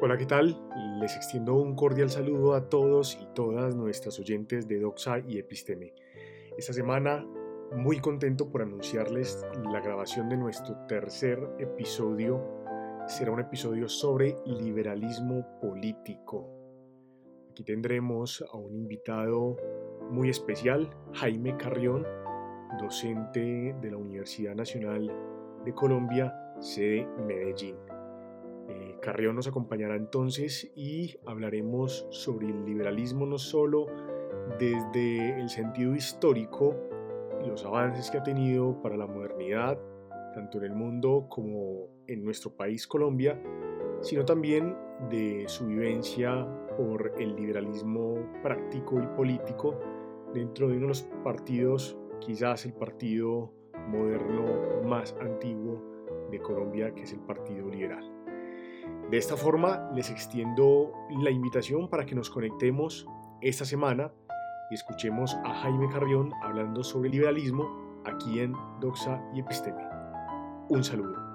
Hola, ¿qué tal? Les extiendo un cordial saludo a todos y todas nuestras oyentes de Doxa y Episteme. Esta semana muy contento por anunciarles la grabación de nuestro tercer episodio. Será un episodio sobre liberalismo político. Aquí tendremos a un invitado muy especial, Jaime Carrión, docente de la Universidad Nacional de Colombia, sede Medellín. Carrión nos acompañará entonces y hablaremos sobre el liberalismo no solo desde el sentido histórico los avances que ha tenido para la modernidad, tanto en el mundo como en nuestro país Colombia, sino también de su vivencia por el liberalismo práctico y político dentro de uno de los partidos, quizás el partido moderno más antiguo de Colombia, que es el Partido Liberal. De esta forma, les extiendo la invitación para que nos conectemos esta semana y escuchemos a Jaime Carrión hablando sobre liberalismo aquí en Doxa y Episteme. Un saludo.